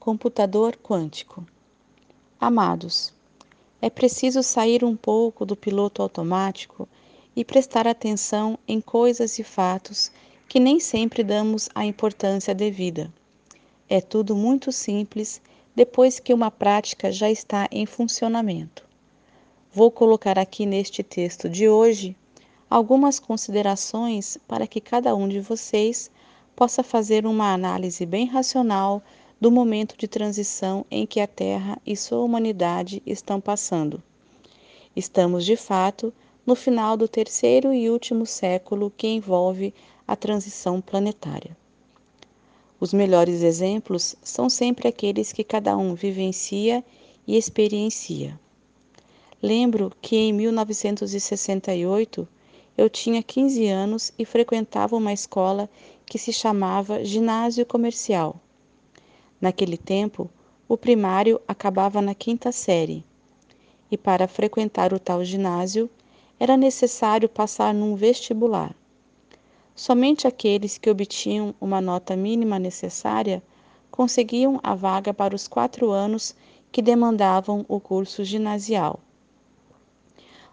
Computador quântico. Amados, é preciso sair um pouco do piloto automático e prestar atenção em coisas e fatos que nem sempre damos a importância devida. É tudo muito simples depois que uma prática já está em funcionamento. Vou colocar aqui neste texto de hoje algumas considerações para que cada um de vocês possa fazer uma análise bem racional do momento de transição em que a Terra e sua humanidade estão passando. Estamos, de fato, no final do terceiro e último século que envolve a transição planetária. Os melhores exemplos são sempre aqueles que cada um vivencia e experiencia. Lembro que em 1968 eu tinha 15 anos e frequentava uma escola que se chamava Ginásio Comercial Naquele tempo, o primário acabava na quinta série, e para frequentar o tal ginásio era necessário passar num vestibular. Somente aqueles que obtinham uma nota mínima necessária conseguiam a vaga para os quatro anos que demandavam o curso ginasial.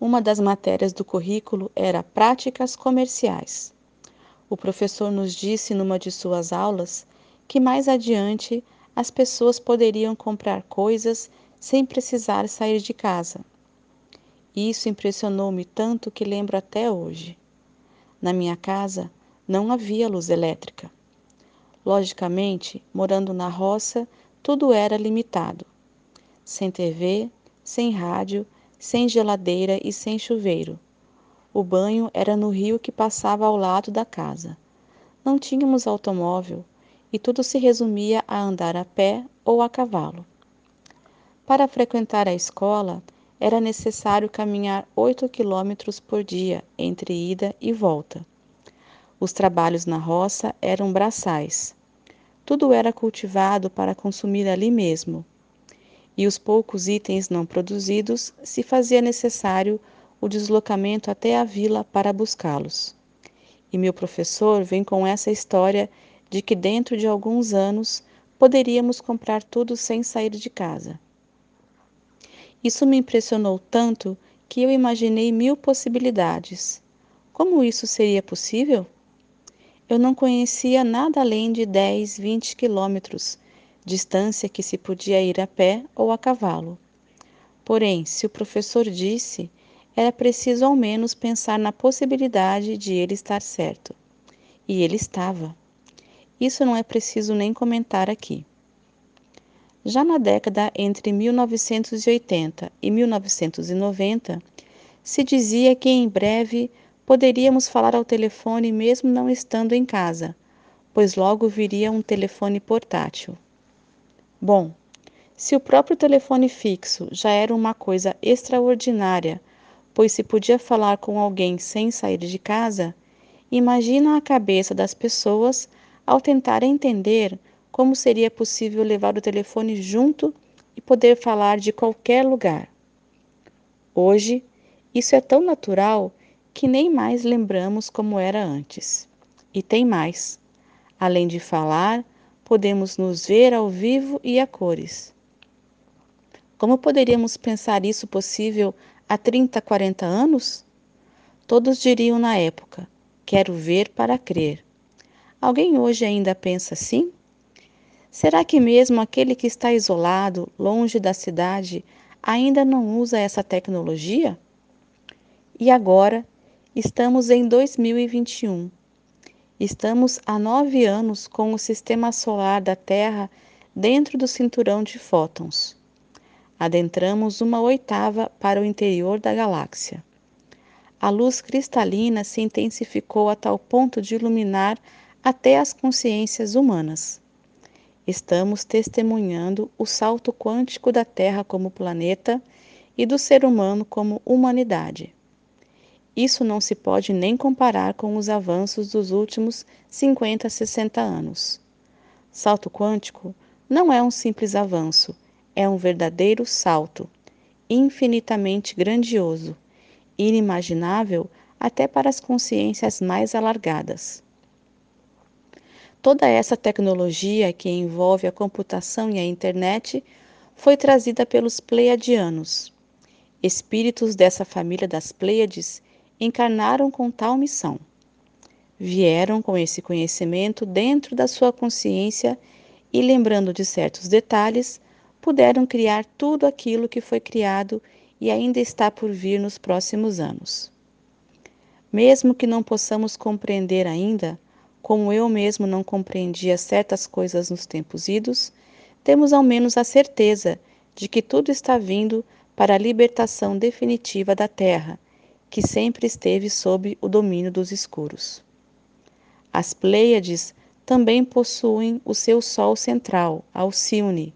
Uma das matérias do currículo era Práticas Comerciais. O professor nos disse numa de suas aulas que mais adiante as pessoas poderiam comprar coisas sem precisar sair de casa. Isso impressionou-me tanto que lembro até hoje. Na minha casa não havia luz elétrica. Logicamente, morando na roça, tudo era limitado. Sem TV, sem rádio, sem geladeira e sem chuveiro. O banho era no rio que passava ao lado da casa. Não tínhamos automóvel, e tudo se resumia a andar a pé ou a cavalo. Para frequentar a escola, era necessário caminhar oito quilômetros por dia entre ida e volta. Os trabalhos na roça eram braçais. Tudo era cultivado para consumir ali mesmo. E os poucos itens não produzidos se fazia necessário o deslocamento até a vila para buscá-los. E meu professor vem com essa história de que dentro de alguns anos poderíamos comprar tudo sem sair de casa. Isso me impressionou tanto que eu imaginei mil possibilidades. Como isso seria possível? Eu não conhecia nada além de 10, 20 quilômetros, distância que se podia ir a pé ou a cavalo. Porém, se o professor disse, era preciso ao menos pensar na possibilidade de ele estar certo. E ele estava. Isso não é preciso nem comentar aqui. Já na década entre 1980 e 1990, se dizia que em breve poderíamos falar ao telefone mesmo não estando em casa, pois logo viria um telefone portátil. Bom, se o próprio telefone fixo já era uma coisa extraordinária, pois se podia falar com alguém sem sair de casa, imagina a cabeça das pessoas ao tentar entender como seria possível levar o telefone junto e poder falar de qualquer lugar. Hoje, isso é tão natural que nem mais lembramos como era antes. E tem mais. Além de falar, podemos nos ver ao vivo e a cores. Como poderíamos pensar isso possível há 30, 40 anos? Todos diriam na época: quero ver para crer. Alguém hoje ainda pensa assim? Será que mesmo aquele que está isolado, longe da cidade, ainda não usa essa tecnologia? E agora, estamos em 2021. Estamos há nove anos com o sistema solar da Terra dentro do cinturão de fótons. Adentramos uma oitava para o interior da galáxia. A luz cristalina se intensificou a tal ponto de iluminar até as consciências humanas. Estamos testemunhando o salto quântico da Terra como planeta e do ser humano como humanidade. Isso não se pode nem comparar com os avanços dos últimos 50, 60 anos. Salto quântico não é um simples avanço, é um verdadeiro salto, infinitamente grandioso, inimaginável até para as consciências mais alargadas. Toda essa tecnologia que envolve a computação e a internet foi trazida pelos Pleiadianos. Espíritos dessa família das Pleiades encarnaram com tal missão. Vieram com esse conhecimento dentro da sua consciência e, lembrando de certos detalhes, puderam criar tudo aquilo que foi criado e ainda está por vir nos próximos anos. Mesmo que não possamos compreender ainda, como eu mesmo não compreendia certas coisas nos tempos idos, temos ao menos a certeza de que tudo está vindo para a libertação definitiva da Terra, que sempre esteve sob o domínio dos escuros. As Pleiades também possuem o seu Sol central, Alcione.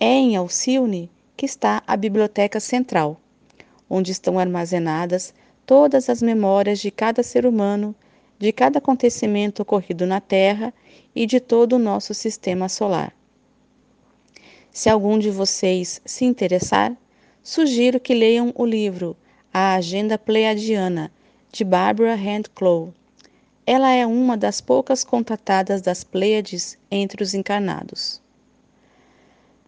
É em Alcione que está a Biblioteca Central, onde estão armazenadas todas as memórias de cada ser humano, de cada acontecimento ocorrido na Terra e de todo o nosso sistema solar. Se algum de vocês se interessar, sugiro que leiam o livro A Agenda Pleiadiana, de Barbara Handclough. Ela é uma das poucas contatadas das Pleiades entre os encarnados.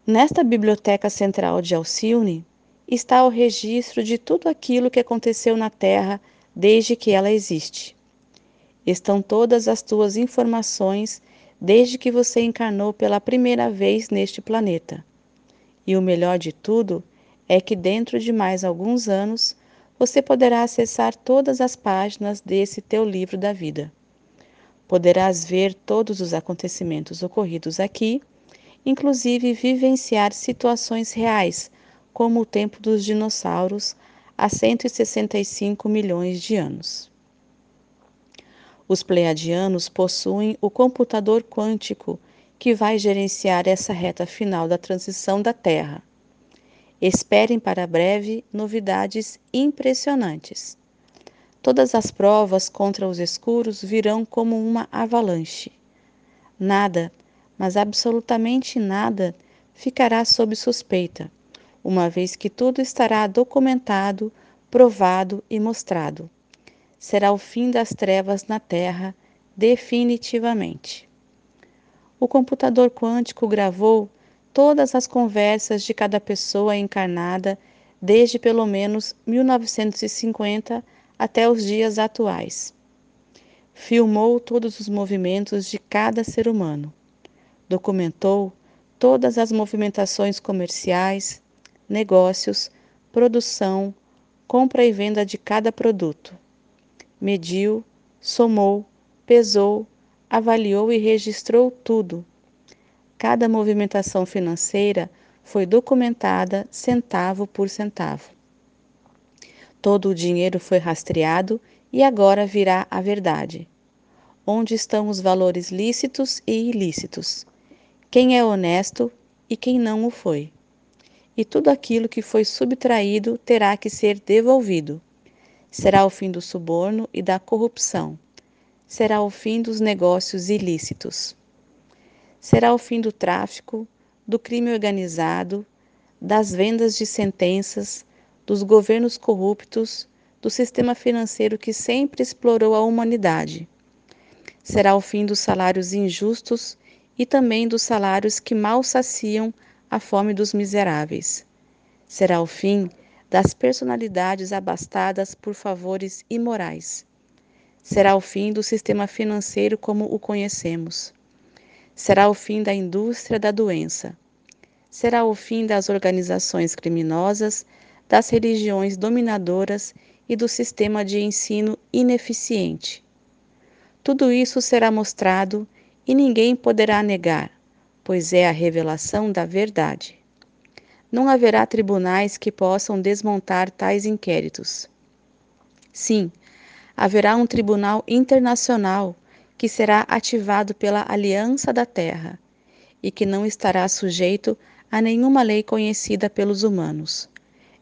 Nesta biblioteca central de Alcione está o registro de tudo aquilo que aconteceu na Terra desde que ela existe. Estão todas as tuas informações desde que você encarnou pela primeira vez neste planeta. E o melhor de tudo é que dentro de mais alguns anos você poderá acessar todas as páginas desse teu livro da vida. Poderás ver todos os acontecimentos ocorridos aqui inclusive vivenciar situações reais, como o tempo dos dinossauros há 165 milhões de anos. Os pleiadianos possuem o computador quântico que vai gerenciar essa reta final da transição da Terra. Esperem para breve novidades impressionantes. Todas as provas contra os escuros virão como uma avalanche. Nada mas absolutamente nada ficará sob suspeita, uma vez que tudo estará documentado, provado e mostrado. Será o fim das trevas na Terra, definitivamente. O computador quântico gravou todas as conversas de cada pessoa encarnada desde pelo menos 1950 até os dias atuais. Filmou todos os movimentos de cada ser humano documentou todas as movimentações comerciais, negócios, produção, compra e venda de cada produto. Mediu, somou, pesou, avaliou e registrou tudo. Cada movimentação financeira foi documentada centavo por centavo. Todo o dinheiro foi rastreado e agora virá a verdade. Onde estão os valores lícitos e ilícitos? quem é honesto e quem não o foi. E tudo aquilo que foi subtraído terá que ser devolvido. Será o fim do suborno e da corrupção. Será o fim dos negócios ilícitos. Será o fim do tráfico, do crime organizado, das vendas de sentenças, dos governos corruptos, do sistema financeiro que sempre explorou a humanidade. Será o fim dos salários injustos e também dos salários que mal saciam a fome dos miseráveis. Será o fim das personalidades abastadas por favores imorais. Será o fim do sistema financeiro como o conhecemos. Será o fim da indústria da doença. Será o fim das organizações criminosas, das religiões dominadoras e do sistema de ensino ineficiente. Tudo isso será mostrado e ninguém poderá negar, pois é a revelação da verdade. Não haverá tribunais que possam desmontar tais inquéritos. Sim, haverá um tribunal internacional que será ativado pela Aliança da Terra e que não estará sujeito a nenhuma lei conhecida pelos humanos.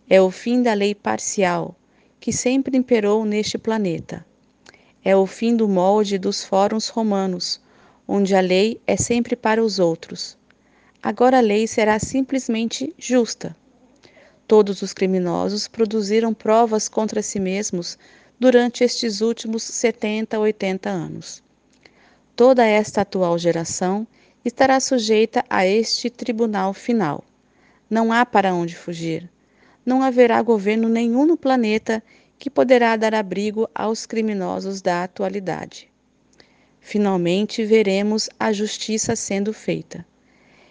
É o fim da lei parcial que sempre imperou neste planeta. É o fim do molde dos fóruns romanos, onde a lei é sempre para os outros. Agora a lei será simplesmente justa. Todos os criminosos produziram provas contra si mesmos durante estes últimos 70, 80 anos. Toda esta atual geração estará sujeita a este tribunal final. Não há para onde fugir. Não haverá governo nenhum no planeta que poderá dar abrigo aos criminosos da atualidade. Finalmente veremos a justiça sendo feita.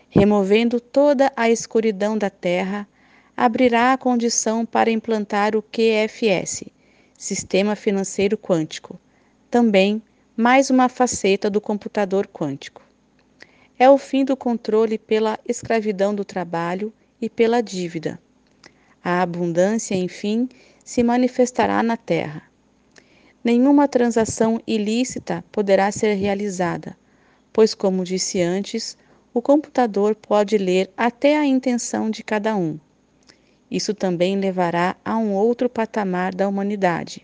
Removendo toda a escuridão da terra, abrirá a condição para implantar o QFS, Sistema Financeiro Quântico, também mais uma faceta do computador quântico. É o fim do controle pela escravidão do trabalho e pela dívida. A abundância, enfim, se manifestará na terra. Nenhuma transação ilícita poderá ser realizada, pois, como disse antes, o computador pode ler até a intenção de cada um. Isso também levará a um outro patamar da humanidade.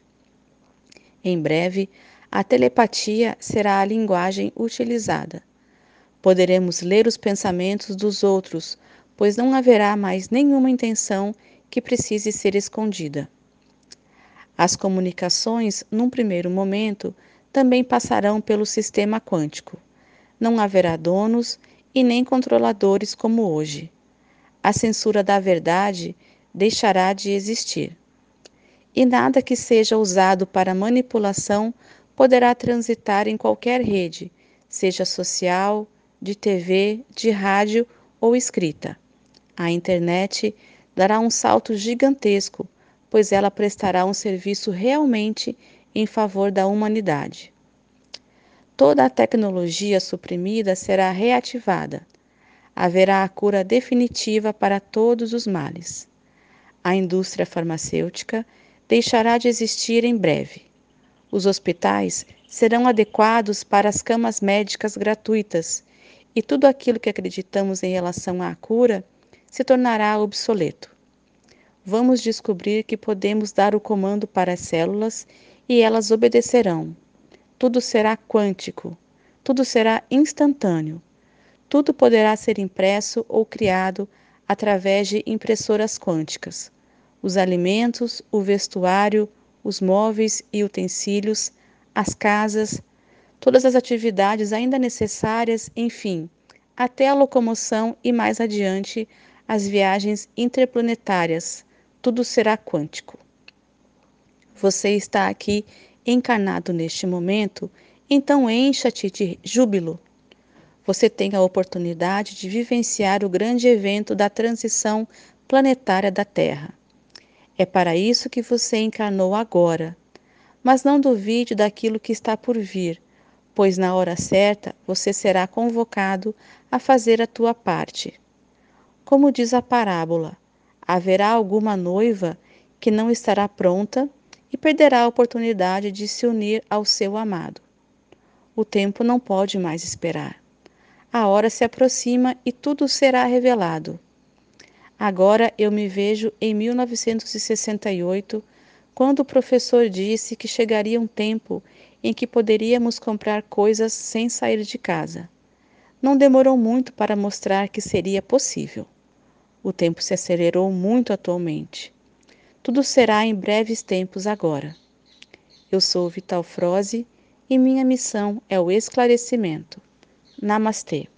Em breve, a telepatia será a linguagem utilizada. Poderemos ler os pensamentos dos outros, pois não haverá mais nenhuma intenção que precise ser escondida. As comunicações, num primeiro momento, também passarão pelo sistema quântico. Não haverá donos e nem controladores como hoje. A censura da verdade deixará de existir. E nada que seja usado para manipulação poderá transitar em qualquer rede, seja social, de TV, de rádio ou escrita. A internet dará um salto gigantesco, pois ela prestará um serviço realmente em favor da humanidade. Toda a tecnologia suprimida será reativada. Haverá a cura definitiva para todos os males. A indústria farmacêutica deixará de existir em breve. Os hospitais serão adequados para as camas médicas gratuitas e tudo aquilo que acreditamos em relação à cura se tornará obsoleto. Vamos descobrir que podemos dar o comando para as células e elas obedecerão. Tudo será quântico, tudo será instantâneo. Tudo poderá ser impresso ou criado através de impressoras quânticas. Os alimentos, o vestuário, os móveis e utensílios, as casas, todas as atividades ainda necessárias, enfim, até a locomoção e mais adiante as viagens interplanetárias, tudo será quântico. Você está aqui encarnado neste momento, então encha-te de júbilo. Você tem a oportunidade de vivenciar o grande evento da transição planetária da Terra. É para isso que você encarnou agora. Mas não duvide daquilo que está por vir, pois na hora certa você será convocado a fazer a tua parte. Como diz a parábola, haverá alguma noiva que não estará pronta e perderá a oportunidade de se unir ao seu amado. O tempo não pode mais esperar. A hora se aproxima e tudo será revelado. Agora eu me vejo em 1968, quando o professor disse que chegaria um tempo em que poderíamos comprar coisas sem sair de casa. Não demorou muito para mostrar que seria possível. O tempo se acelerou muito atualmente. Tudo será em breves tempos agora. Eu sou Vital Froze e minha missão é o esclarecimento. Namastê.